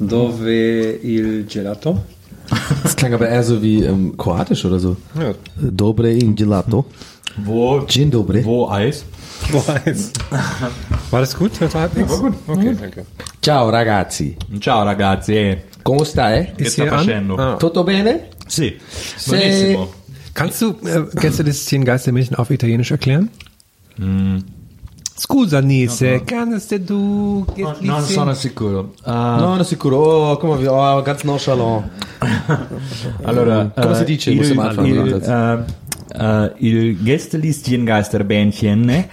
Dove il gelato? Das klang aber eher so wie ähm, kroatisch oder so. Ja. Dobre in gelato. Wo, Dzień dobry. wo Eis? Wo heißt? War das gut? Das war halbwegs? war gut. Okay, danke. Ciao ragazzi. Ciao ragazzi. Come stai? Ist hier an? facendo? Ah. Tutto bene? Sì, Se- benissimo. Kannst du äh, Gästelistchen Geistermädchen auf Italienisch erklären? Scusa Nise, kannst du Non sono sicuro. Uh, No, no, sicuro. Oh, guck mal, wie, oh, ganz nonchalant. allora, Come si eh, dice? il, Possiamo fare il, una eh, eh, il Gästelistchen Geisterbändchen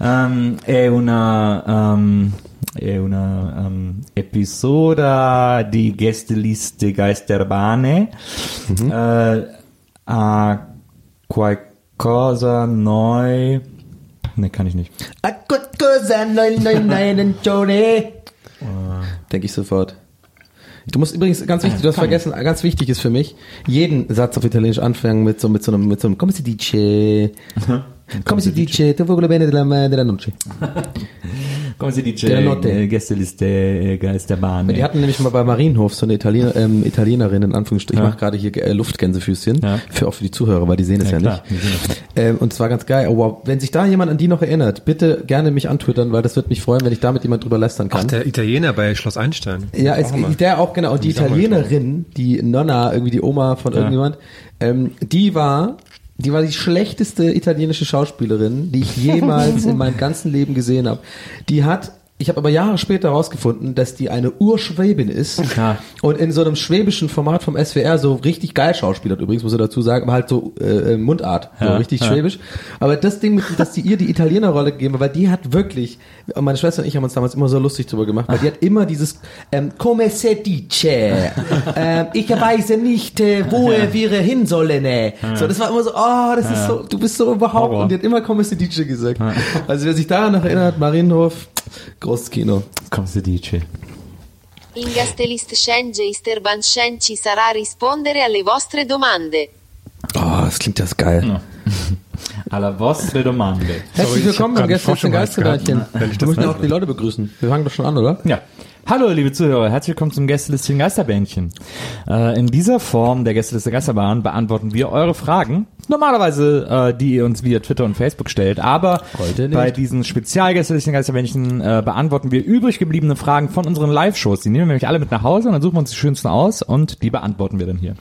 ehm, è una um, è una um, episoda di Gästeliste Geisterbahne eh, a qualcosa noi ne kann ich nicht A nein Johnny. Denke ich sofort. Du musst übrigens ganz wichtig, du hast vergessen, ganz wichtig ist für mich, jeden Satz auf Italienisch anfangen mit so mit so einem mit so einem Come si dice? Come si dice? Te voglio bene della, della noce. come si dice Der Notte. eh, Gästeliste eh, Geisterbahne Die hatten nämlich mal bei Marienhof so eine Italiener, ähm, Italienerin, in Anführungsstrichen, Ja. ich mache gerade hier äh, Luftgänsefüßchen, Ja. für, auch für die Zuhörer, weil die sehen es ja, Ja, nicht. die Ähm, und es war ganz geil. Oh, wow. Wenn sich da jemand an die noch erinnert, bitte gerne mich antwittern, weil das wird mich freuen, wenn ich da mit jemand drüber lästern kann. Ach, der Italiener bei Schloss Einstein. Ja, es, Auch der auch genau. Und die Italienerin, die Nonna, irgendwie die Oma von irgendjemand, ähm, die war, die war die schlechteste italienische Schauspielerin, die ich jemals in meinem ganzen Leben gesehen habe. Die hat ich habe aber Jahre später herausgefunden, dass die eine Urschwäbin ist Ja. und in so einem schwäbischen Format vom SWR so richtig geil schauspielert. Übrigens muss ich dazu sagen, aber halt so äh, äh, Mundart, so Ja, richtig ja. schwäbisch. Aber das Ding, dass die ihr die Italienerrolle gegeben hat, weil die hat wirklich, meine Schwester und ich haben uns damals immer so lustig drüber gemacht, weil die hat immer dieses ähm, Come se dice, ähm, ich weiß nicht, äh, wo wir hin sollen. Äh. So, das war immer so, oh, das ist so, du bist so überhaupt. Horror. Und die hat immer Come se dice gesagt. Also wer sich daran noch erinnert, Marienhof, großes Kino. come si dice In Gastelist Scenge Isterbanschen ci sarà rispondere alle vostre domande. Oh, das klingt das geil. alla vostre domande Herzlich willkommen im wenn ich Wir weiß. auch die Leute begrüßen. Wir fangen doch schon an, oder? Ja. Hallo, liebe Zuhörer, herzlich willkommen zum Gästelistchen Geisterbändchen. Äh, in dieser Form der Gästeliste Geisterbahn beantworten wir eure Fragen. Normalerweise, äh, die ihr uns via Twitter und Facebook stellt. Aber bei diesen Spezialgästelistchen Geisterbändchen äh, beantworten wir übrig gebliebene Fragen von unseren Live-Shows. Die nehmen wir nämlich alle mit nach Hause und dann suchen wir uns die schönsten aus und die beantworten wir dann hier.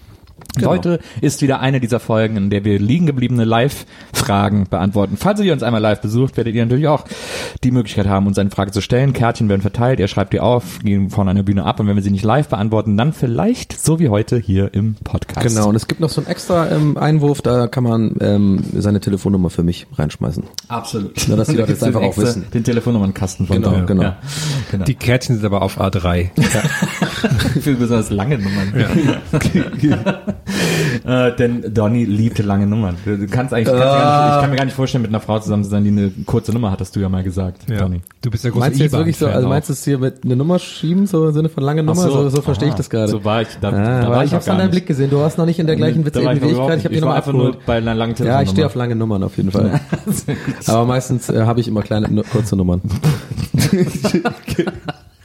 Genau. Heute ist wieder eine dieser Folgen, in der wir liegen gebliebene Live-Fragen beantworten. Falls ihr uns einmal live besucht, werdet ihr natürlich auch die Möglichkeit haben, uns eine Frage zu stellen. Kärtchen werden verteilt, ihr schreibt die auf, gehen von einer Bühne ab und wenn wir sie nicht live beantworten, dann vielleicht so wie heute hier im Podcast. Genau, und es gibt noch so einen extra ähm, Einwurf, da kann man ähm, seine Telefonnummer für mich reinschmeißen. absolut. Nur, dass die Leute gibt's einfach den auch wissen. Den Telefonnummernkasten von Genau, genau. Ja, genau. Die Kärtchen sind aber auf A3. für besonders lange Nummern. äh, denn Donny liebte lange Nummern. Du kannst eigentlich, kannst gar nicht, ich kann mir gar nicht vorstellen, mit einer Frau zusammen zu sein, die eine kurze Nummer hat, hast du ja mal gesagt, Ja. Donny. Du bist der große Meinst du jetzt wirklich so, also meinst du es hier mit einer Nummer schieben, so im Sinne von lange Nummer? Ach So, so, verstehe ich das gerade. So war ich, da, ah, da aber war ich ich hab's an deinem Blick gesehen, du warst noch nicht in der gleichen Da war ich Witze wie ich gerade, ich habe die war einfach nur bei einer langen Ja, Telefonnummer. ich stehe auf lange Nummern auf jeden Fall. aber meistens äh, habe ich immer kleine, kurze Nummern.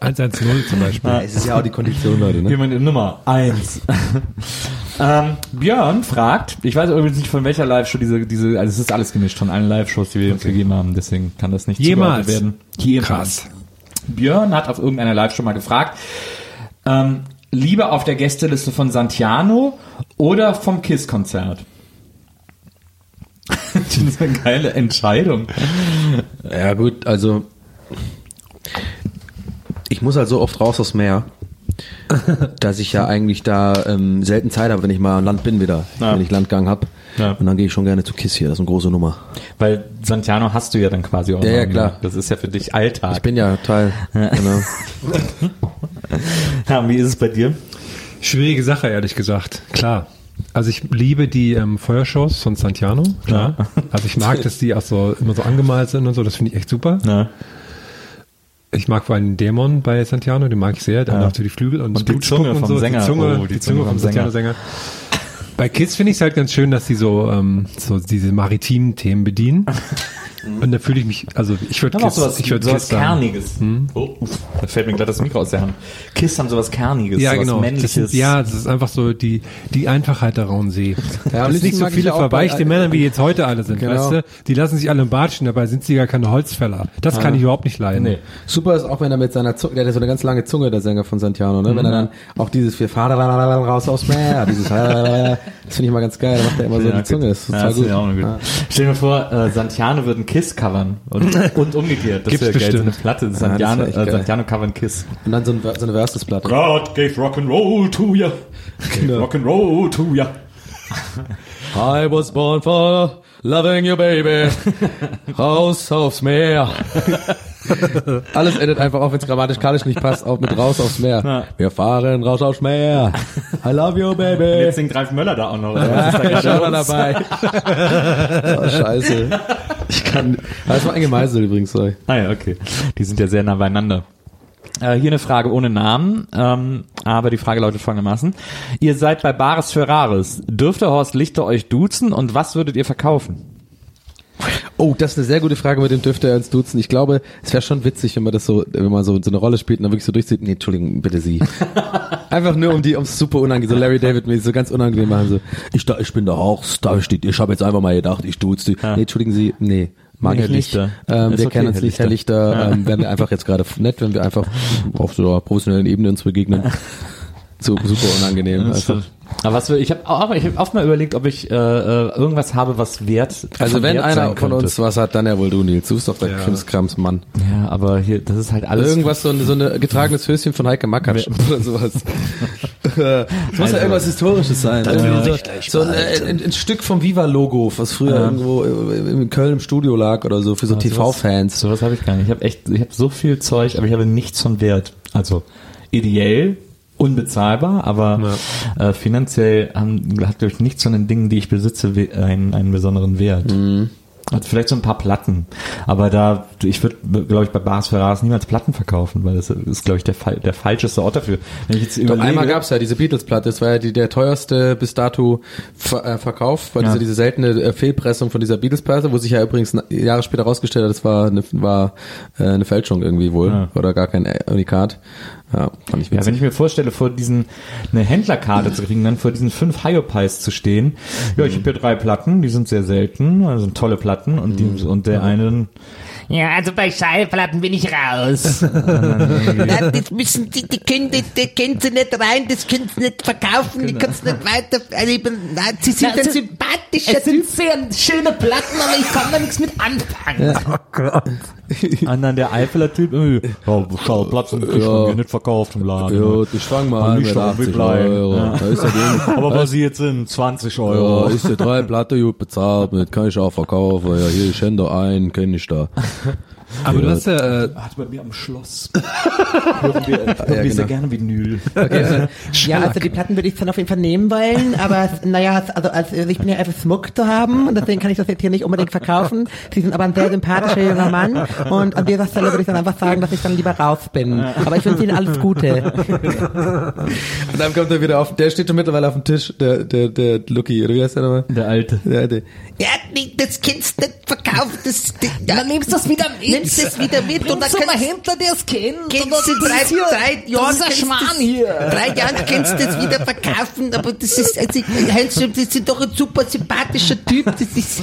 110 zum Beispiel. es ist ja auch die Kondition, Leute, ne? Jemand in Nummer eins. ähm, Björn fragt, ich weiß übrigens nicht von welcher Live-Show diese, diese, also es ist alles gemischt von allen Live-Shows, die wir uns gegeben haben, deswegen kann das nicht Jemals. werden. Jemals. Krass. Björn hat auf irgendeiner Live-Show mal gefragt, ähm, lieber auf der Gästeliste von Santiano oder vom KISS-Konzert? das ist eine geile Entscheidung. Ja gut, also ich muss halt so oft raus aufs Meer, dass ich ja eigentlich da ähm, selten Zeit habe, wenn ich mal an Land bin wieder, Ja. wenn ich Landgang hab. Ja. Und dann gehe ich schon gerne zu Kiss hier, das ist eine große Nummer. Weil Santiano hast du ja dann quasi auch. Ja, ja, klar. Das ist ja für dich Alltag. Ich bin ja Teil. Genau. ja, wie ist es bei dir? Schwierige Sache, ehrlich gesagt. Klar. Also ich liebe die ähm, Feuershows von Santiano, klar. Also ich mag, dass die auch so immer so angemalt sind und so, das finde ich echt super. Na, Ich mag vor allem den Dämon bei Santiano, den mag ich sehr, der Ja. auch so die Flügel und, Und die Zunge vom Sänger. Die Zunge, Oh, die Zunge vom Santiano-Sänger. Bei Kids finde ich es halt ganz schön, dass sie so, ähm, so diese maritimen Themen bedienen. Und da fühle ich mich, also ich würde Kiss, sowas, ich würd sowas Kiss. Kerniges. Oh, uff, da fällt mir gerade das Mikro aus der Hand. Kiss haben sowas Kerniges, Ja, sowas genau. Das Männliches. sind, ja, das ist einfach so die, die Einfachheit der Rauensee. Ja, das ist liebsten nicht so viele verweichte Männer, wie jetzt heute alle sind, Genau. weißt du? Die lassen sich alle im Bad stehen, dabei sind sie gar keine Holzfäller. Das kann ich überhaupt nicht leiden. Nee. Super ist auch, wenn er mit seiner Zunge, der hat ja so eine ganz lange Zunge, der Sänger von Santiano, ne? Wenn er dann auch dieses wir fahren raus aufs Meer, dieses das finde ich mal ganz geil, da macht er immer so Ja, die Zunge, das ist Ja, total das gut. ist ja auch gut. Ja. Stell dir vor, äh, Santiano wird ein Kiss covern und, und umgekehrt. Das wäre geil, so eine. Platte. das Santiano, echt äh. Santiano covern Kiss. Und dann so, ein, so eine Versusplatte. God gave Rock'n'Roll to ya. Gave Rock'n'Roll to ya. I was born for loving you, baby. Raus aufs Meer. Alles endet einfach auf, wenn es grammatikalisch nicht passt, auch mit raus aufs Meer. Ja. Wir fahren raus aufs Meer. I love you, Und baby. jetzt singt Ralf Möller da auch noch. oder? Was ist da Ja, gerade schau mal los? dabei. oh, scheiße. Ich kann. Das war ein Gemeisel übrigens, sorry. Ah ja, okay. Die sind ja sehr nah beieinander. Äh, hier eine Frage ohne Namen, ähm, aber die Frage lautet folgendermaßen. Ihr seid bei Bares Ferraris. Dürfte Horst Lichter euch duzen und was würdet ihr verkaufen? Oh, das ist eine sehr gute Frage, mit dem dürfte er uns duzen. Ich glaube, es wäre schon witzig, wenn man das so, wenn man so, so eine Rolle spielt und dann wirklich so durchzieht. Nee, Entschuldigung, bitte Sie. Einfach nur um die, ums super unangenehm, so Larry David mäßig, so ganz unangenehm machen, so, ich, da, ich bin der Horst, da steht, ich habe jetzt einfach mal gedacht, ich duze die. Nee, entschuldigen Sie, nee. Mag Nee, ich nicht. Lichter. Ähm, wir okay, kennen uns Herr nicht, Herr Lichter. Ähm, wären wir einfach jetzt gerade nett, wenn wir einfach auf so einer professionellen Ebene uns begegnen. So super unangenehm. Einfach. Aber was ich habe auch, ich habe oft mal überlegt, ob ich äh, äh, irgendwas habe, was wert. Also wenn wert einer sein von uns was hat, dann ja wohl du, Nils. Du bist doch der Krimskrams Mann. Ja, aber hier, das ist halt alles. Irgendwas, so ein, so ein getragenes Höschen von Heike Makatsch oder sowas. Es muss ja irgendwas Historisches sein. Irgendwie so, so ein, äh, ein, ein Stück vom Viva-Logo, was früher irgendwo äh, in Köln im Studio lag oder so, für so TV-Fans. Sowas habe ich gar nicht. Ich habe echt, ich habe so viel Zeug, aber ich habe nichts von Wert. Also ideell unbezahlbar, aber äh, finanziell haben, hat glaube ich nichts von den Dingen, die ich besitze, we- einen, einen besonderen Wert. Also vielleicht so ein paar Platten, aber da ich würde, glaube ich, bei Bars Ferraris niemals Platten verkaufen, weil das ist, glaube ich, der, der falscheste Ort dafür. Wenn ich jetzt Doch überlege, einmal gab's ja diese Beatles-Platte, das war ja die, der teuerste bis dato Ver äh, Verkauf, war Ja. diese, diese seltene äh, Fehlpressung von dieser Beatles-Platte, wo sich ja übrigens Jahre später rausgestellt hat, das war eine, war, äh, eine Fälschung irgendwie wohl, Ja. oder gar kein äh, Unikat. Ja, fand ich Ja, wenn ich mir vorstelle, vor diesen eine Händlerkarte zu kriegen, dann vor diesen fünf Hyopies zu stehen. Ja, ich habe hier drei Platten, die sind sehr selten, also sind tolle Platten und die und der eine Ja, also bei Schallplatten bin ich raus. Nein, das müssen die, die können, die, die können sie nicht rein, das können sie nicht verkaufen, die können sie nicht weiter erleben. Nein, sie sind ein sympathischer Typ. sehr schöne Platten, aber ich kann da nichts mit anfangen. Und dann der Eifeler Typ, äh, ja, Schallplatten kriegt man mir nicht verkauft im Laden. Ja, das fang mal an Nicht mit schon 80 mitleihen. Euro. Ja. Da ist ja Aber was sie jetzt sind, 20 ja, Euro. ist der drei Platte gut bezahlt, mit kann ich auch verkaufen. Ja, hier, ich händ da ein, kenn ich da. Aber du hast ja, äh, Hat bei mir am Schloss. hören wir, hören wir genau. sehr gerne Vinyl. Ja, also die Platten würde ich dann auf jeden Fall nehmen wollen, aber naja, also, also ich bin ja einfach Smuck zu haben und deswegen kann ich das jetzt hier nicht unbedingt verkaufen. Sie sind aber ein sehr sympathischer junger Mann und an dieser Stelle würde ich dann einfach sagen, dass ich dann lieber raus bin. Aber ich wünsche Ihnen alles Gute. Und dann kommt er wieder auf, der steht schon mittlerweile auf dem Tisch, der, der, der Lucky, oder wie heißt der nochmal? Der Alte. Der, der, Ja, nee, das kannst du nicht verkaufen. Das, das, dann nimmst du das wieder mit. Nimmst das wieder mit und dann kannst Händler, der es kennt. Kennst du drei, drei Jahren. Dieser Schmarrn hier. Drei Jahren kannst du das wieder verkaufen, aber das ist, also, Heinz, das ist doch ein super sympathischer Typ. Das ist,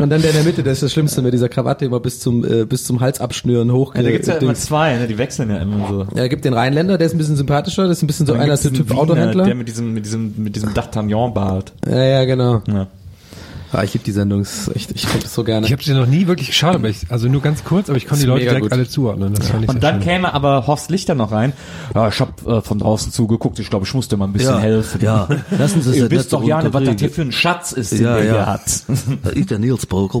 Und dann der in der Mitte, das ist das Schlimmste mit dieser Krawatte immer bis zum äh, bis zum Hals abschnüren hoch. Ja, da gibt's ja immer Dings. zwei, ne? die wechseln ja immer so. Ja, gibt den Rheinländer, der ist ein bisschen sympathischer, das ist ein bisschen so Dann einer gibt's Typ Wiener, Autohändler. Der mit diesem, mit diesem, mit diesem D'Artagnan-Bart. Ja, ja, genau. Ja. Ah, ich liebe die Sendung, echt, ich gucke das so gerne. Ich habe sie noch nie wirklich geschaut, aber ich, also nur ganz kurz, aber ich konnte die Leute direkt gut. alle zuordnen. Das fand ich Und dann schön. käme aber Horst Lichter noch rein. Ja, ich habe äh, von draußen zugeguckt. Ich glaube, ich musste mal ein bisschen Ja, helfen. ja. Lassen Sie es Ihr nicht wisst doch ja nicht, was das hier für ein Schatz ist, den Ja, der ja. hier hat. Ich der Nils Bogel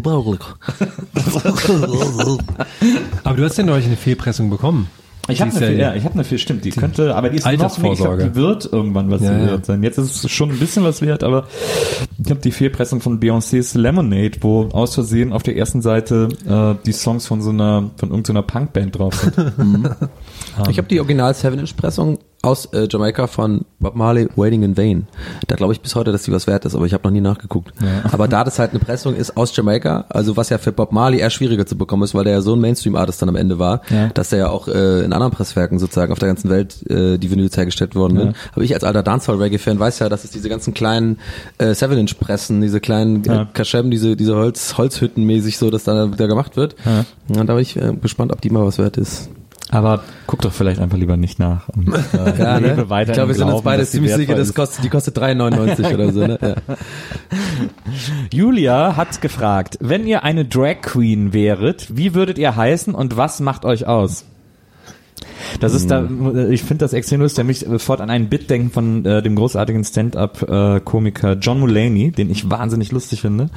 Aber du hast ja neulich eine Fehlpressung bekommen. Ich habe Die eine, ja- ja, ich habe eine viel, stimmt, die könnte, aber die ist noch nicht, ich glaub, Altersvorsorge. die wird irgendwann was Ja, wert sein. Jetzt ist es schon ein bisschen was wert, aber ich habe die Fehlpressung von Beyoncé's Lemonade, wo aus Versehen auf der ersten Seite äh, die Songs von so einer, von irgendeiner Punkband drauf sind. Ich habe die Original 7-Inch-Pressung aus äh, Jamaika von Bob Marley, Waiting in Vain. Da glaube ich bis heute, dass die was wert ist, aber ich habe noch nie nachgeguckt. Aber da das halt eine Pressung ist aus Jamaika, also was ja für Bob Marley eher schwieriger zu bekommen ist, weil der ja so ein Mainstream-Artist dann am Ende war, Ja. dass der ja auch äh, in anderen Presswerken sozusagen auf der ganzen Welt äh, die Vinyls hergestellt worden sind. Aber ich als alter Dancehall-Reggae-Fan weiß ja, dass es diese ganzen kleinen äh, 7-Inch-Pressen, diese kleinen Ja. äh, Kaschem, diese, diese Holz, Holzhütten mäßig so, dass da, da gemacht wird. Ja. Und da bin ich äh, gespannt, ob die mal was wert ist. Aber guck doch vielleicht einfach lieber nicht nach. Und, äh, Ja, ne? ich glaube, wir sind uns beide ziemlich sicher, das kostet, die kostet 3,99 oder so. Ne? Ja. Julia hat gefragt, wenn ihr eine Drag Queen wäret, wie würdet ihr heißen und was macht euch aus? Das ist da, ich finde das extrem lustig, mich sofort an einen Bit denken von äh, dem großartigen Stand-up-Komiker John Mulaney, den ich wahnsinnig lustig finde,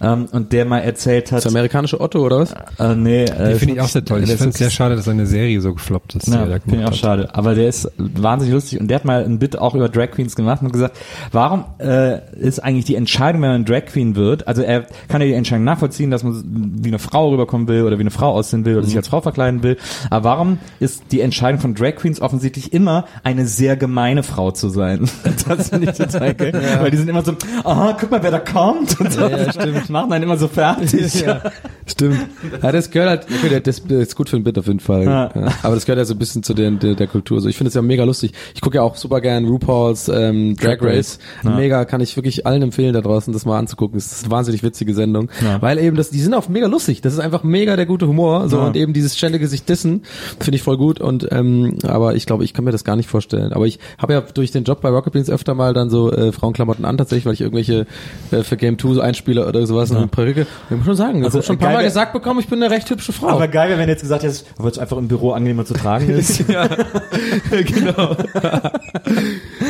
ähm, und der mal erzählt hat, Das amerikanische Otto oder was? äh, nee, äh, Die finde ich auch sehr toll. Ich der finde es sehr schade, dass seine Serie so gefloppt ist. ja, finde ich auch hat. schade. Aber der ist wahnsinnig lustig und der hat mal ein Bit auch über Drag Queens gemacht und gesagt, warum äh, ist eigentlich die Entscheidung, wenn man Drag Queen wird, also er kann ja die Entscheidung nachvollziehen, dass man wie eine Frau rüberkommen will oder wie eine Frau aussehen will oder sich als Frau verkleiden will, aber warum ist die Entscheidung von Drag Queens offensichtlich immer eine sehr gemeine Frau zu sein? Das finde ich total geil, weil die sind immer so, aha, guck mal, wer da kommt und so. Ja, ja, stimmt. Machen einen immer so fertig. ja, stimmt. Ja, das gehört halt, okay, das ist gut für ein Bit auf jeden Fall. Ja. Ja. Aber das gehört ja so ein bisschen zu der, der, der Kultur. So, ich finde es ja mega lustig. Ich gucke ja auch super gern RuPaul's ähm, Drag Race. Ja. Mega, kann ich wirklich allen empfehlen da draußen, das mal anzugucken. Es ist eine wahnsinnig witzige Sendung. Ja. Weil eben, das, die sind auch mega lustig. Das ist einfach mega der gute Humor. So Ja. und eben dieses ständige sich dissen, finde ich voll gut. Und ähm, aber ich glaube, ich kann mir das gar nicht vorstellen. Aber ich habe ja durch den Job bei Rocket Beans öfter mal dann so äh, Frauenklamotten an, tatsächlich, weil ich irgendwelche äh, für Game 2 so Einspieler oder sowas eine Perücke. Ich muss schon sagen, Also, also, schon ein paar Mal gesagt bekommen, ich bin eine recht hübsche Frau. Aber geil wäre, wenn du jetzt gesagt hättest, weil es einfach im Büro angenehmer zu tragen ist. ja, genau.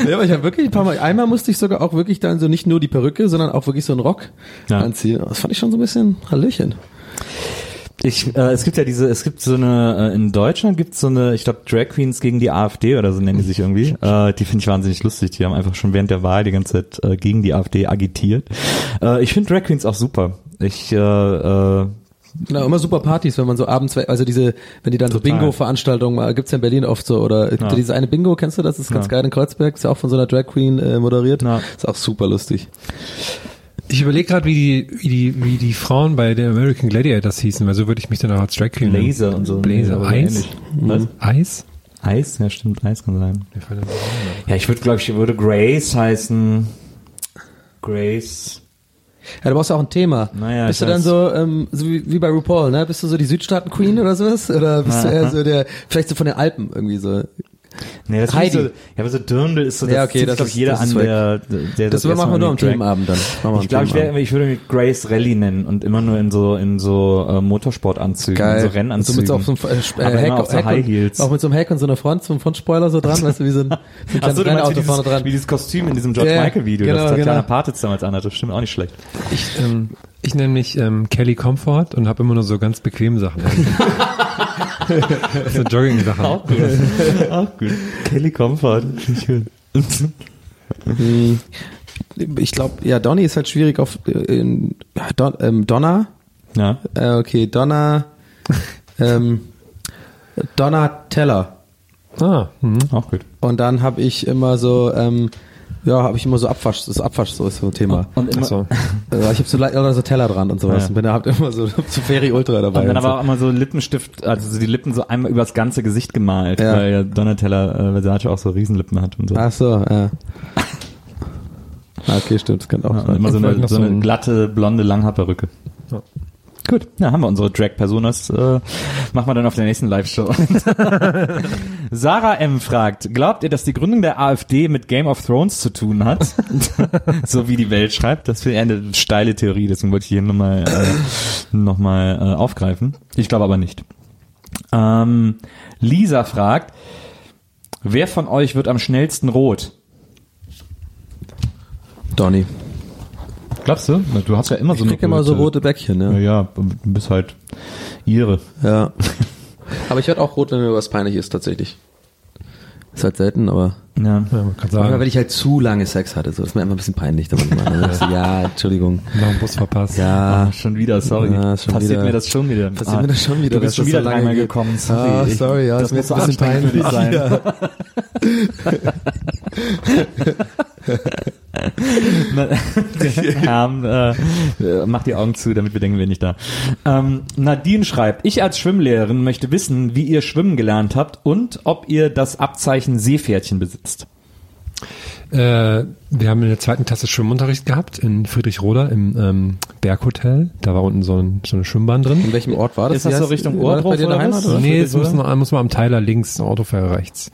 ja, aber ich habe wirklich ein paar Mal, einmal musste ich sogar auch wirklich dann so nicht nur die Perücke, sondern auch wirklich so einen Rock Ja. anziehen. Das fand ich schon so ein bisschen Hallöchen. Ich, äh, es gibt ja diese, es gibt so eine, äh, in Deutschland gibt es so eine, ich glaube, Drag Queens gegen die AfD oder so nennen die sich irgendwie. Äh, die finde ich wahnsinnig lustig. Die haben einfach schon während der Wahl die ganze Zeit äh, gegen die AfD agitiert. Äh, ich finde Drag Queens auch super. Ich, äh, äh, Genau, immer super Partys, wenn man so abends, also diese, wenn die dann so Total. Bingo-Veranstaltungen, mal, gibt's ja in Berlin oft so, oder ja diese eine Bingo, kennst du das? Das ist ganz Ja. geil in Kreuzberg, ist ja auch von so einer Drag Queen äh, moderiert. Ja. Ist auch super lustig. Ich überlege gerade, wie die, wie die, wie die Frauen bei den American Gladiators hießen, weil so würde ich mich dann auch als Drag Queen. Laser und so. Blazer, Eis? ähnlich. Was? Eis? Eis? Ja, stimmt, Eis kann sein. Ja, ich würde, glaube ich, würde Grace heißen. Grace. Ja, du brauchst ja auch ein Thema. Naja, bist du dann so, ähm, so wie, wie bei RuPaul, ne? Bist du so die Südstaaten-Queen oder sowas? Oder bist du eher so der, vielleicht so von den Alpen irgendwie so? Nee, das Heidi. So, ja, aber so Dirndl ist so, das Ja, okay, zieht, das glaub ist- ich, jeder das an, der, der Das erste machen wir nur am Themenabend dann. Machen Ich glaube, ich, wär, ich würde mich Grace Rally nennen und immer nur in so in so äh, Motorsportanzügen, Geil. in so Und so Rennanzügen. mit so, auf so einem äh, Aber Heck, auf so High und, Heels. Auch mit so einem Heck und so einer Front, so einem Frontspoiler so dran, weißt du, wie so ein, so ein Ach so, du meinst wie dieses, dran. wie dieses Kostüm in diesem George Ja, Michael Video, genau, das Tatjana genau. Partitz damals anhatte. Das stimmt auch nicht schlecht. Ich, ähm, ich nenne mich ähm, Kelly Comfort und habe immer nur so ganz bequeme Sachen. so Jogging-Sachen. Auch gut. auch gut. Kelly Comfort. Ich. Hm. Ich glaube, ja, Donny ist halt schwierig auf äh, in, Don, ähm, Donna. Ja. Äh, okay, Donna. ähm, Donna Teller. Ah, mhm. Auch gut. Und dann habe ich immer so, ähm, ja, habe ich immer so Abwasch, das Abwasch so ist so ein Thema. Und immer, so. Also ich habe so, oder so Teller dran und sowas. Ja. Und bin da halt immer so, so Ferry Ultra dabei. Und dann und so. aber auch immer so Lippenstift, also so die Lippen so einmal übers ganze Gesicht gemalt, Ja. weil ja Donatella äh, Versace auch so Riesenlippen hat und so. Ach so, ja. Ah, okay, stimmt, das könnte auch Ja, sein. immer so eine, so so eine ein- glatte, blonde Langhaarperücke. Gut, ja, haben wir unsere Drag-Personas. Äh, machen wir dann auf der nächsten Live-Show. Sarah M. fragt, glaubt ihr, dass die Gründung der AfD mit Game of Thrones zu tun hat? so wie die Welt schreibt. Das wäre eine steile Theorie, deswegen wollte ich hier nochmal äh, noch mal, äh, aufgreifen. Ich glaube aber nicht. Ähm, Lisa fragt, wer von euch wird am schnellsten rot? Donny. Glaubst du? Du hast ja immer so Ich eine krieg immer so rote Bäckchen, Ja, ne? ja, du bist halt ihre. Ja. aber ich werde auch rot, wenn mir was peinlich ist, tatsächlich. Ist halt selten, aber Ja. Ja, man kann manchmal, sagen, wenn ich halt zu lange Sex hatte, so das ist mir einfach ein bisschen peinlich. Dann manchmal, ne? So, ja, Entschuldigung. noch einen Bus verpasst. Ja, Ah, schon wieder, sorry. Ja, schon Passiert wieder- mir das schon wieder. passiert mir das schon wieder, Du bist schon das wieder so lange gekommen. Sorry. Ah, sorry, ja, das ist mir muss so jetzt ein bisschen dich sein. Herm, äh, äh, mach die Augen zu, damit wir denken, wir nicht da. Ähm, Nadine schreibt, ich als Schwimmlehrerin möchte wissen, wie ihr schwimmen gelernt habt und ob ihr das Abzeichen Seepferdchen besitzt. Äh, wir haben in der zweiten Klasse Schwimmunterricht gehabt in Friedrichroda im ähm, Berghotel. Da war unten so, ein, so eine Schwimmbahn drin. in welchem Ort war das? Ist das so Richtung Ohrdruck dir oder daheim? was? Oder? nee, es muss, noch, muss man am Teiler links, Autofahrer rechts.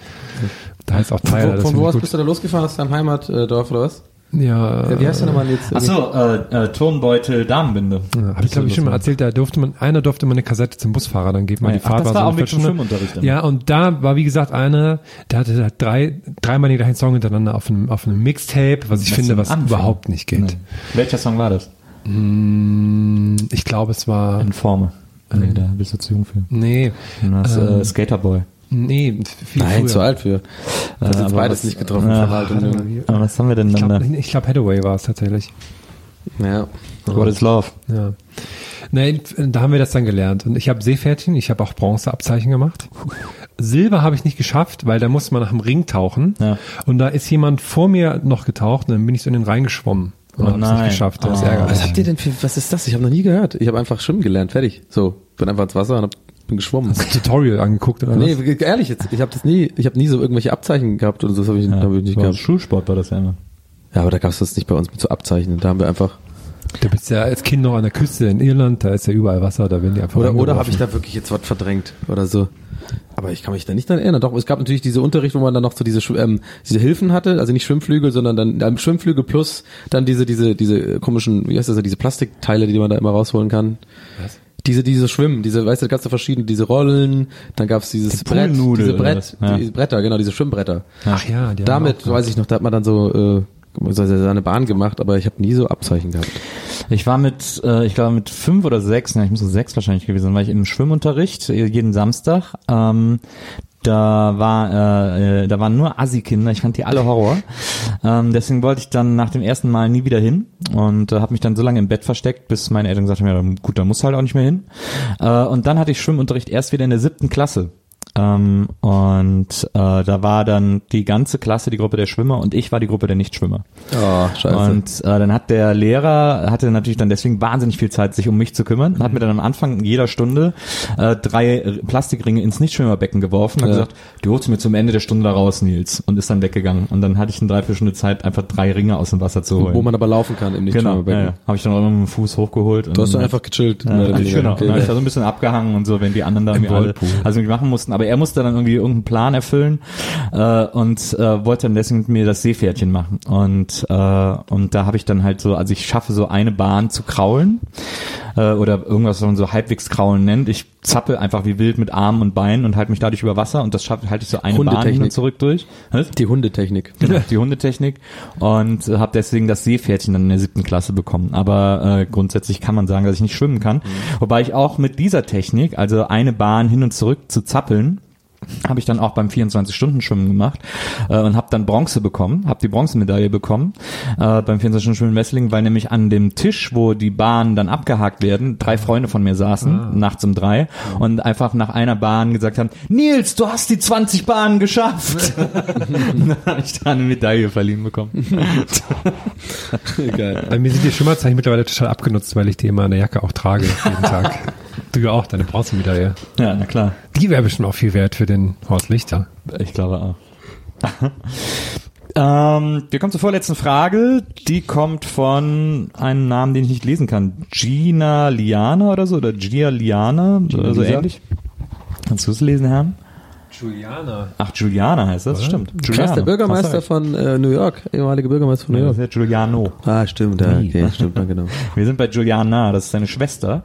Da heißt auch Teiler. Von, das von wo aus bist du da losgefahren? Aus deinem Heimatdorf oder was? Ja, Ja, wie heißt der nochmal jetzt? Ach so, äh, äh, Turnbeutel Damenbinde. Ja, habe ich glaube ich schon mal erzählt, da durfte man, einer durfte mal eine Kassette zum Busfahrer dann geben, weil Ah, die ja. Fahrt Ach, das war war so auch. Schwimmunterricht. Ja, und da war wie gesagt einer, der hatte da drei, dreimal den gleichen Song hintereinander auf einem, auf einem Mixtape, was ich Was finde, was Anfang. überhaupt nicht geht. Nee. Welcher Song war das? Mm, Ich glaube, es war, Informe. Nee, da bist du zu jung für. nee, Das, Ähm, äh, Skaterboy. Nee, viel Nein, früher. zu alt für. Das Äh, ist aber beides was- nicht getroffen. Ja. Aber was haben wir denn Ich dann da? glaube, ich glaub, Hathaway war es tatsächlich. Ja. What is Love? Ja. Nein, da haben wir das dann gelernt. Und ich habe Seepferdchen, ich habe auch Bronzeabzeichen gemacht. Silber habe ich nicht geschafft, weil da musste man nach dem Ring tauchen. Ja. Und da ist jemand vor mir noch getaucht und dann bin ich so in den Rhein geschwommen. Und Oh habe es nein. nicht geschafft. Das ist Oh. ärgerlich. Was habt ihr denn für, was ist das? Ich habe noch nie gehört. Ich habe einfach schwimmen gelernt, fertig. So, bin einfach ins Wasser und hab, bin geschwommen. Hast du ein Tutorial angeguckt oder Nee, was? ehrlich jetzt, ich habe das nie, ich habe nie so irgendwelche Abzeichen gehabt oder so, das habe ich, hab ich nicht gehabt. Schulsport war das ja immer. Ja, aber da gab's das nicht bei uns mit so Abzeichen. Da haben wir einfach Du bist ja als Kind noch an der Küste in Irland, da ist ja überall Wasser, da werden die einfach oder oder habe ich da wirklich jetzt was verdrängt oder so. Aber ich kann mich da nicht dran erinnern. Doch, es gab natürlich diese Unterricht, wo man dann noch so diese ähm, diese Hilfen hatte, also nicht Schwimmflügel, sondern dann ähm, Schwimmflügel plus dann diese diese diese komischen, wie heißt das, diese Plastikteile, die man da immer rausholen kann. Was? Diese diese Schwimmen, diese weißt du, ganz verschiedene, diese Rollen, dann gab's dieses Die Brett, diese Brett? Ja. die Bretter, genau, diese Schwimmbretter. Ach ja, die Damit weiß ich noch, da hat man dann so äh, seine Bahn gemacht, aber ich habe nie so Abzeichen gehabt. Ich war mit, äh, ich glaube mit fünf oder sechs, na, ich muss so sechs wahrscheinlich gewesen sein, war ich im Schwimmunterricht äh, jeden Samstag. Ähm, da war, äh, äh, da waren nur Assi-Kinder. Ich fand die alle Horror. Ähm, deswegen wollte ich dann nach dem ersten Mal nie wieder hin und äh, habe mich dann so lange im Bett versteckt, bis meine Eltern gesagt haben, ja gut, da musst du halt auch nicht mehr hin. Äh, und dann hatte ich Schwimmunterricht erst wieder in der siebten Klasse. Ähm, und äh, da war dann die ganze Klasse die Gruppe der Schwimmer und ich war die Gruppe der Nichtschwimmer. Oh, scheiße. Und äh, dann hat der Lehrer, hatte natürlich dann deswegen wahnsinnig viel Zeit, sich um mich zu kümmern, hat mir dann am Anfang jeder Stunde äh, drei Plastikringe ins Nichtschwimmerbecken geworfen und hat Ja. gesagt, die holst du mir zum Ende der Stunde da raus, Nils. Und ist dann weggegangen. Und dann hatte ich eine Dreiviertelstunde Zeit, einfach drei Ringe aus dem Wasser zu holen. wo man aber laufen kann im genau, ja, Nichtschwimmerbecken. ja. habe ich dann auch immer mit dem Fuß hochgeholt. Du hast dann einfach gechillt. ja, genau. Okay. Dann hab ich da so ein bisschen abgehangen und so, wenn die anderen da irgendwie alle also irgendwie machen mussten. Aber er musste dann irgendwie irgendeinen Plan erfüllen äh, und äh, wollte dann deswegen mit mir das Seepferdchen machen. Und äh, und da habe ich dann halt so, also ich schaffe so eine Bahn zu kraulen äh, oder irgendwas, was man so halbwegs kraulen nennt. Ich zappel einfach wie wild mit Armen und Beinen und halte mich dadurch über Wasser und das schaffe halte ich so eine Bahn hin und zurück durch. Was? Die Hundetechnik. Genau, die Hundetechnik und äh, habe deswegen das Seepferdchen dann in der siebten Klasse bekommen. Aber äh, grundsätzlich kann man sagen, dass ich nicht schwimmen kann. Wobei ich auch mit dieser Technik, also eine Bahn hin und zurück zu zappeln, habe ich dann auch beim 24-Stunden-Schwimmen gemacht äh, und habe dann Bronze bekommen, habe die Bronzemedaille bekommen äh, beim 24-Stunden-Schwimmen in Wesseling, weil nämlich an dem Tisch, wo die Bahnen dann abgehakt werden, drei Freunde von mir saßen, nachts um drei und einfach nach einer Bahn gesagt haben, Nils, du hast die 20 Bahnen geschafft. und dann habe ich da eine Medaille verliehen bekommen. Geil. Bei mir sind die Schwimmerzeichen mittlerweile total abgenutzt, weil ich die immer in der Jacke auch trage, jeden Tag. Du ja auch, deine Bronzemedaille. ja, na klar. Die wäre bestimmt auch viel wert für den Horst Lichter. Ich glaube auch. Ähm, wir kommen zur vorletzten Frage. Die kommt von einem Namen, den ich nicht lesen kann. Gina Liana oder so? Oder Gia Liana? Oder so ähnlich. Kannst du es lesen, Herr? Juliana. Ach, Giuliana heißt das, stimmt. Krass, Giuliano. der Bürgermeister von äh, New York, ehemaliger Bürgermeister von New Ja, das York. ist ja Giuliano. Ah, stimmt, ja, okay, stimmt, ja, genau. Wir sind bei Giuliana, das ist seine Schwester.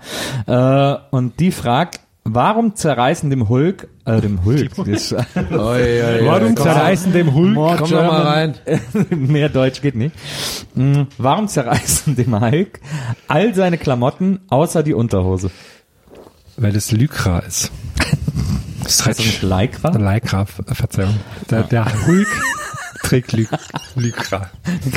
Äh, und die fragt, warum zerreißen dem Hulk, äh, dem Hulk, das, Warum zerreißen dem Hulk? Komm doch mal rein. mehr Deutsch geht nicht. Mm, Warum zerreißen dem Hulk all seine Klamotten außer die Unterhose? Weil es Lycra ist. Nicht Lycra? Lycra, Ver- Verzeihung. Der, der Hulk trägt Ly Lycra.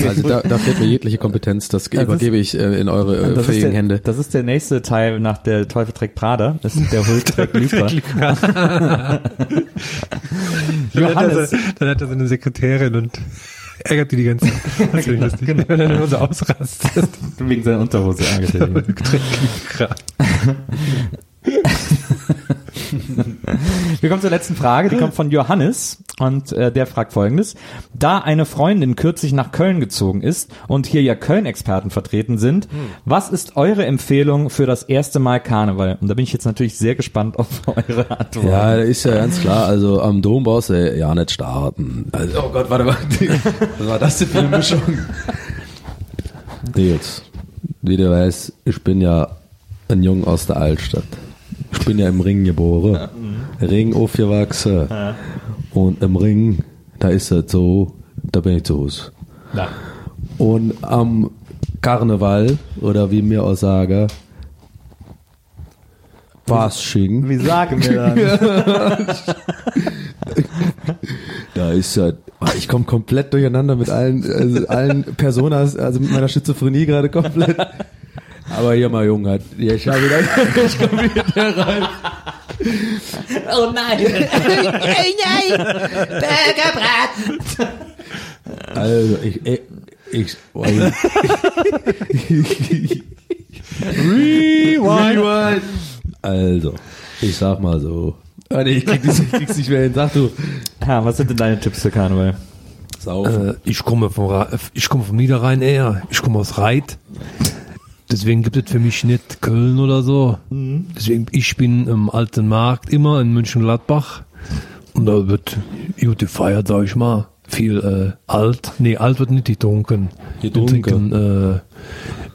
Also da, da fehlt mir jegliche Kompetenz, das Das übergebe ich äh, in eure äh, ist, fähigen der, Hände. das ist der nächste Teil nach der Teufel trägt Prada. Das ist der Hulk trägt Lycra. Dann hat, er Johannes. so, dann hat er so eine Sekretärin und ärgert die die ganze Zeit. Das lustig. Wenn er nur so ausrastet. Wegen seiner Unterhose er ihn. Trägt Lycra. Wir kommen zur letzten Frage, die kommt von Johannes und äh, der fragt folgendes. Da eine Freundin kürzlich nach Köln gezogen ist und hier ja Köln-Experten vertreten sind, was ist eure Empfehlung für das erste Mal Karneval? Und da bin ich jetzt natürlich sehr gespannt auf eure Antwort. Ja, ist ja ganz klar. Also am Dom brauchst du ja nicht starten. Also, oh Gott, warte mal. Was war das denn für eine Mischung? Nils, wie du weißt, ich bin ja ein Jung aus der Altstadt. Ich bin ja im Ring geboren. Ring aufgewachsen. Und im Ring, da ist es so, da bin ich zu Hause. Ja. Und am Karneval, oder wie mir auch sagen, Fasching, Wie sagen wir dann? Da ist ja, ah, ich komme komplett durcheinander mit allen, also allen Personas, also mit meiner Schizophrenie gerade komplett. Aber hier mal Junge, hat- ja, ich habe wieder, ich komme wieder rein. Oh nein! nein, nein! Burgerbraten! Also ich, ich, ich, Rewind. Also, ich sag mal so. Ah, nee, ich krieg das, ich krieg's nicht mehr hin. Sag du. Ja, was sind denn deine Tipps für Karneval? Saufen. Äh, ich komme vom, ich komme vom Niederrhein eher. Ich komme aus Reit. Deswegen gibt es für mich nicht Köln oder so. Deswegen, ich bin im alten Markt immer in München-Gladbach. Und da wird gut gefeiert, sag ich mal. Viel äh, alt. Nee, alt wird nicht getrunken. Wir Getrunken. trinken, äh,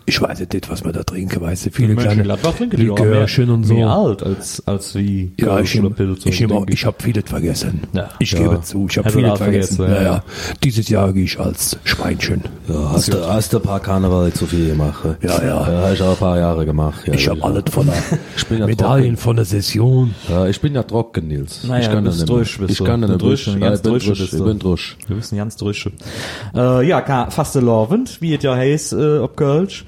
ich weiß nicht, was wir da trinken, weißt du, viele kleine Likörchen und so. Mehr alt als, als wie Ja, ich, nehm- Pilz oder ich, nehm ich habe vieles vergessen. Ja. Ich Ja. gebe zu, ich habe Hat man vieles vergessen. vergessen, ja. ja, ja. Dieses Jahr gehe ich als Schweinchen. Ja, hast, du, hast du ein paar Karneval zu viel gemacht? Ja, ja. Ja, hab ich auch ein paar Jahre gemacht. Ja, Ich habe alles von der Ich bin ja Medaillen trocken. von der Session. Ja, ich bin ja trocken, Nils. Naja, ich kann du da bist nicht bist Ich kann nicht ganz ich bin drusch drusch. bist Ich bin drusch. Wir wissen ganz drüsche. Äh, ja, ka- faste Lovend, wie es ja heißt, äh, ob Kölsch.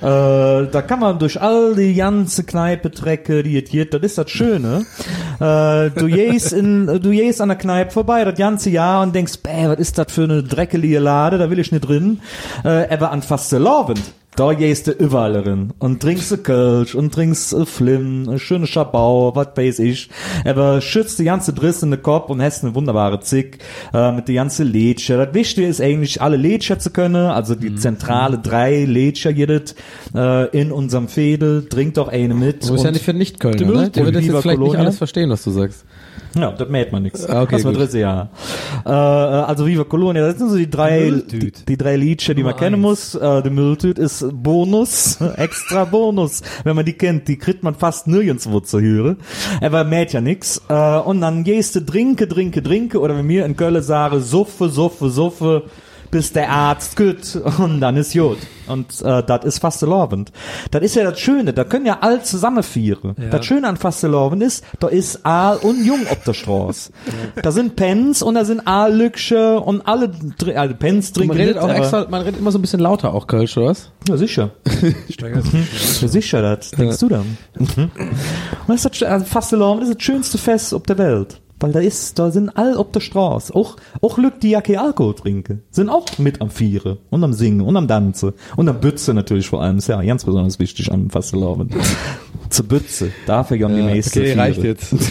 Äh, da kann man durch all die ganze Kneipe trecke, die es gibt, das ist das Schöne. Äh, du gehst in, du gehst an der Kneipe vorbei, das ganze Jahr und denkst, bäh, was ist das für eine dreckelige Lade, da will ich nicht drin. Äh, aber an faste Lovend. Da gehst du überall drin und trinkst du Kölsch und trinkst äh, Flim, eine schöne Schabau, was weiß ich. Aber schützt die ganze Driss in den Kopf und hast eine wunderbare Zick äh, mit die ganze Lädsche. Das Wichtige ist eigentlich, alle Lädsche zu können, also die zentrale drei Lädsche jedes äh, in unserem Fädel. Trink doch eine mit. Du bist ja nicht für Nicht-Kölner, ne? Der wird jetzt vielleicht nicht Colonia. alles verstehen, was du sagst. Ja, das mäht man nix. Ah, okay, das war gut. dritte Jahr. Äh, also Viva Colonia, das sind so die drei, die, die drei Liedchen, die man kennen muss. Äh, die Mülltüte ist Bonus, extra Bonus. Wenn man die kennt, die kriegt man fast nirgendwo zu hören. Aber mäht ja nix. Äh, und dann gehst du trinke, trinke, trinke, oder wenn mir in Köln sage, suffe, suffe, suffe, bis der Arzt gut und dann ist gut. Und äh, das ist Fastelovend. Das ist ja das Schöne, da können ja all zusammen vieren. Das Schöne an Fastelovend ist, da ist Aal und Jung auf der Straße. Da sind Pens und da sind Aal Lücksche und alle, also Pens trinken Man redet mit, auch extra, man redet immer so ein bisschen lauter auch Kölsch, oder was? Ja, sicher. ja, sicher, das denkst du dann. Mhm. Und das ist das, also Fastelovend ist das schönste Fest auf der Welt. Weil da ist, da sind all ob der Straße, auch, auch Leute, die ja kein Alkohol trinken, sind auch mit am Viere und am Singen und am Tanzen und am Bütze natürlich vor allem, ist ja ganz besonders wichtig an Fastelavond. Zur Bütze, dafür gehen die meisten okay, Viere. reicht jetzt.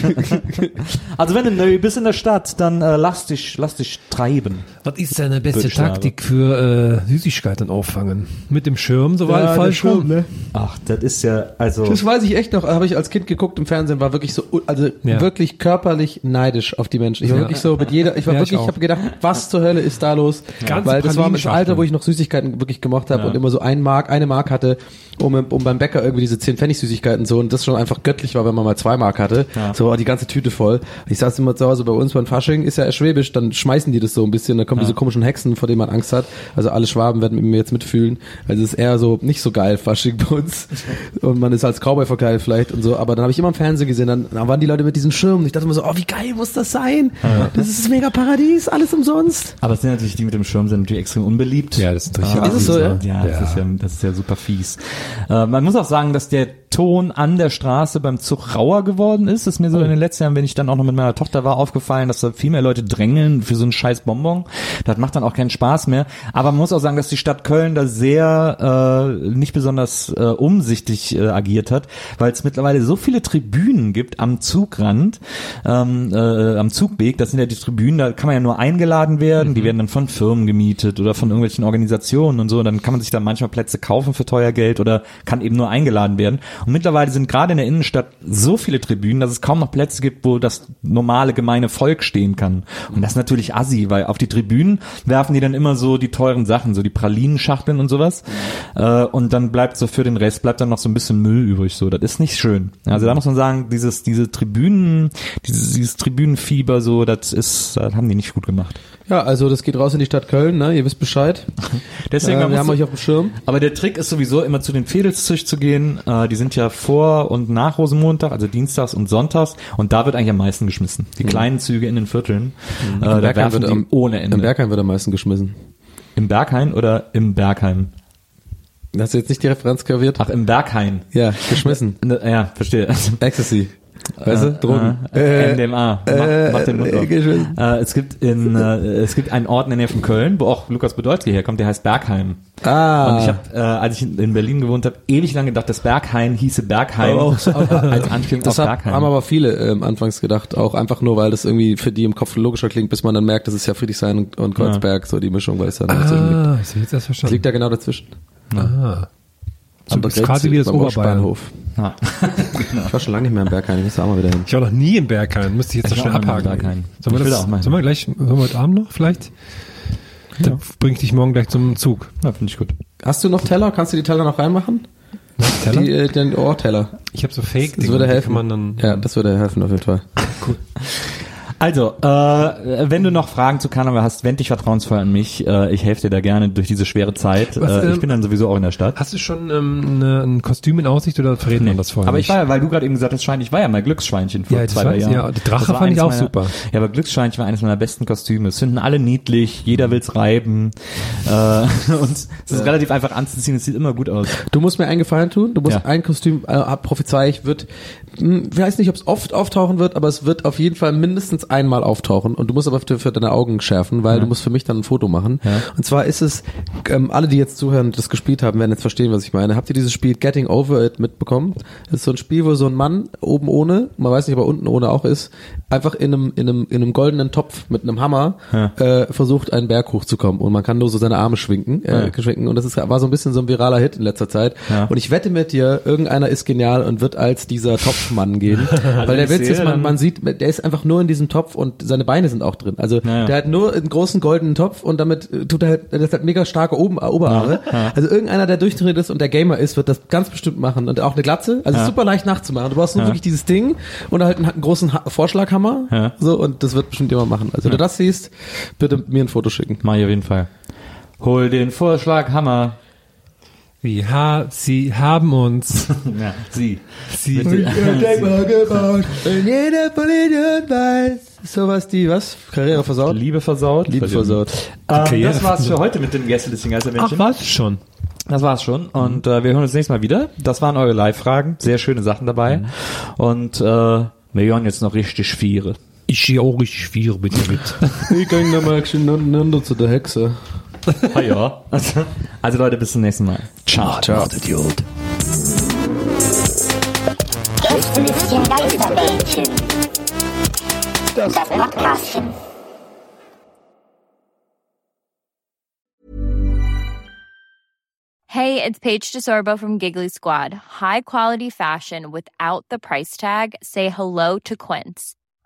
Also wenn du neu bist in der Stadt, dann äh, lass dich, lass dich treiben. Was ist deine beste ich. Taktik für äh, Süßigkeiten auffangen? Mit dem Schirm, so Ja, weit der falsch Schirm, rum? ne? Ach, das ist ja, also. Das weiß ich echt noch, habe ich als Kind geguckt im Fernsehen, war wirklich so, also Ja. wirklich körperlich neidisch auf die Menschen. Ich war Ja. wirklich so mit jeder, ich war Ja, ich wirklich, ich auch. habe gedacht, was zur Hölle ist da los? Ganze Weil das war das. Alter, wo ich noch Süßigkeiten wirklich gemocht habe und immer so ein Mark, eine Mark hatte, um, um beim Bäcker irgendwie diese 10 Pfennig Süßigkeiten so und das schon einfach göttlich war, wenn man mal zwei Mark hatte. So die ganze Tüte voll. Ich saß immer zu Hause bei uns beim Fasching, ist ja schwäbisch, dann schmeißen die das so ein bisschen, dann kommen diese komischen Hexen, vor denen man Angst hat. Also alle Schwaben werden mit mir jetzt mitfühlen. Also es ist eher so nicht so geil Fasching bei uns. Und man ist als Cowboy verkleidet vielleicht und so, aber dann habe ich immer im Fernsehen gesehen, dann, dann waren die Leute mit diesen Schirmen. Ich dachte immer so, oh, wie geil muss das sein? Das ist das mega Paradies, alles umsonst. Aber es sind natürlich die mit dem Schirm sind natürlich extrem unbeliebt. Ja, das ist Ah, Ist es so, ja? Ja, das Ja. ist ja, das ist ja super fies. Äh, man muss auch sagen, dass der Ton an der Straße beim Zug rauer geworden ist. Das ist mir so in den letzten Jahren, wenn ich dann auch noch mit meiner Tochter war, aufgefallen, dass da viel mehr Leute drängeln für so einen scheiß Bonbon. Das macht dann auch keinen Spaß mehr. Aber man muss auch sagen, dass die Stadt Köln da sehr äh, nicht besonders äh, umsichtig äh, agiert hat, weil es mittlerweile so viele Tribünen gibt am Zugrand, ähm, äh, am Zugweg. Das sind ja die Tribünen, da kann man ja nur eingeladen werden. Die werden dann von Firmen gemietet oder von irgendwelchen Organisationen und so. Und dann kann man sich da manchmal Plätze kaufen für teuer Geld oder kann eben nur eingeladen werden. Und mittlerweile sind gerade in der Innenstadt so viele Tribünen, dass es kaum noch Plätze gibt, wo das normale gemeine Volk stehen kann. Und das ist natürlich assi, weil auf die Tribünen werfen die dann immer so die teuren Sachen, so die Pralinenschachteln und sowas. Äh, und dann bleibt so für den Rest bleibt dann noch so ein bisschen Müll übrig. So, das ist nicht schön. Also da muss man sagen, dieses diese Tribünen, dieses, dieses Tribünenfieber, so, das ist, das haben die nicht gut gemacht. Ja, also das geht raus in die Stadt Köln, ne? Ihr wisst Bescheid. Deswegen Äh, wir haben euch auf dem Schirm. Aber der Trick ist sowieso immer zu den Vedelszüch zu gehen. Äh, die sind ja vor und nach Rosenmontag, also dienstags und sonntags. Und da wird eigentlich am meisten geschmissen. Die kleinen Züge in den Vierteln. Äh, da Bergheim werfen wird die am- ohne Ende. Im Bergheim wird am meisten geschmissen. Im Berghain oder im Bergheim? Hast du jetzt nicht die Referenz kaviert? Ach, im Berghain. Ja, geschmissen. Ja, verstehe. Ecstasy. Weißt du? Drogen. Äh, MDMA. Mach, äh, mach den Mund äh. Äh, es gibt in äh, es gibt einen Ort in der Nähe von Köln, wo auch Lukas Podolski herkommt, der heißt Bergheim. Ah. Und ich habe, äh, als ich in- in Berlin gewohnt habe, ewig lang gedacht, das Berghain hieße Bergheim Oh, als Anspielung Das auf hab, Bergheim. haben aber viele ähm, anfangs gedacht, auch einfach nur, weil das irgendwie für die im Kopf logischer klingt, bis man dann merkt, das ist ja Friedrichshain und, und Kreuzberg, so die Mischung, weil es dann dazwischen liegt. Ah, ich jetzt das Das verstanden. liegt da genau dazwischen. ah. Das ist quasi wie das Oberbayern. Ja. Ich war schon lange nicht mehr im Berghain, ich muss da auch mal wieder hin. Ich war noch nie im Berghain, müsste ich jetzt Ich noch schnell abhaken. Sollen wir, das, auch mal hin. sollen wir gleich, sollen wir heute Abend noch vielleicht? Dann bring ich dich morgen gleich zum Zug. ja, finde ich gut. Hast du noch Teller? Kannst du die Teller noch reinmachen? Teller? Die, äh, den Ohrteller. ich habe so Fake, Das würde helfen. Man dann, ja, das würde helfen auf jeden Fall. Also, äh, wenn du noch Fragen zu Karneval hast, wend dich vertrauensvoll an mich. Äh, ich helfe dir da gerne durch diese schwere Zeit. Was, äh, ich ähm, bin dann sowieso auch in der Stadt. Hast du schon ähm, eine, ein Kostüm in Aussicht oder verrät man das vorher aber ich war ja, weil du gerade eben gesagt hast, Schwein, ich war ja mal Glücksschweinchen vor Ja, zwei, drei Jahren. ja. Die Drache fand ich auch meiner, super. Ja, aber Glücksschweinchen war eines meiner besten Kostüme. Es finden alle niedlich, jeder will's reiben. Äh, und es ist relativ einfach anzuziehen, es sieht immer gut aus. Du musst mir einen Gefallen tun. Du musst Ja. ein Kostüm, äh, prophezei ich, wird, hm, ich weiß nicht, ob es oft auftauchen wird, aber es wird auf jeden Fall mindestens einmal auftauchen. Und du musst aber für, deine Augen schärfen, weil du musst für mich dann ein Foto machen. Ja. Und zwar ist es, ähm, alle, die jetzt zuhören und das gespielt haben, werden jetzt verstehen, was ich meine. Habt ihr dieses Spiel Getting Over It mitbekommen? Das ist so ein Spiel, wo so ein Mann oben ohne, man weiß nicht, ob er unten ohne auch ist, einfach in einem, in einem, in einem goldenen Topf mit einem Hammer Ja. äh, versucht, einen Berg hochzukommen. Und man kann nur so seine Arme schwinken, äh, Ja. schwenken. Und das ist, war so ein bisschen so ein viraler Hit in letzter Zeit. Ja. Und ich wette mit dir, irgendeiner ist genial und wird als dieser Topfmann gehen. Weil der Witz ist, man, man sieht, der ist einfach nur in diesem Topf und seine Beine sind auch drin. Also Ja, ja. der hat nur einen großen goldenen Topf und damit äh, tut er halt, das hat mega starke Oben, äh, Oberarme. Also irgendeiner, der durchtrainiert ist und der Gamer ist, wird das ganz bestimmt machen. Und auch eine Glatze. Also Ja. super leicht nachzumachen. Du brauchst nur Ja. wirklich dieses Ding und halt einen, einen großen ha Vorschlaghammer. Ja. So, und das wird bestimmt jemand machen. Also wenn du das siehst, bitte mir ein Foto schicken. Mach ich auf jeden Fall. Hol den Vorschlag, Wir ha sie haben uns. Ja, sie. sie gebaut. Und jeder Ihnen weiß. So was die, was? Karriere versaut? Liebe versaut. Liebe versaut. Ähm, das war's für heute mit dem Gästelistchen Ach, Geistermännchen. was schon? Das war's schon. Und äh, wir hören uns nächstes Mal wieder. Das waren eure Live-Fragen. Sehr schöne Sachen dabei. Und äh, wir hören jetzt noch richtig Viere. Ich stehe auch richtig vier bitte mit. Ich ging da mal gegeneinander zu der Hexe. Ah, ja. Also, also Leute, bis zum nächsten Mal. Ciao. Ciao. Idiot. Gästelistchen Geisterbällchen. Das Podcastchen. Hey, it's Paige DeSorbo from Giggly Squad. High quality fashion without the price tag. Say hello to Quince.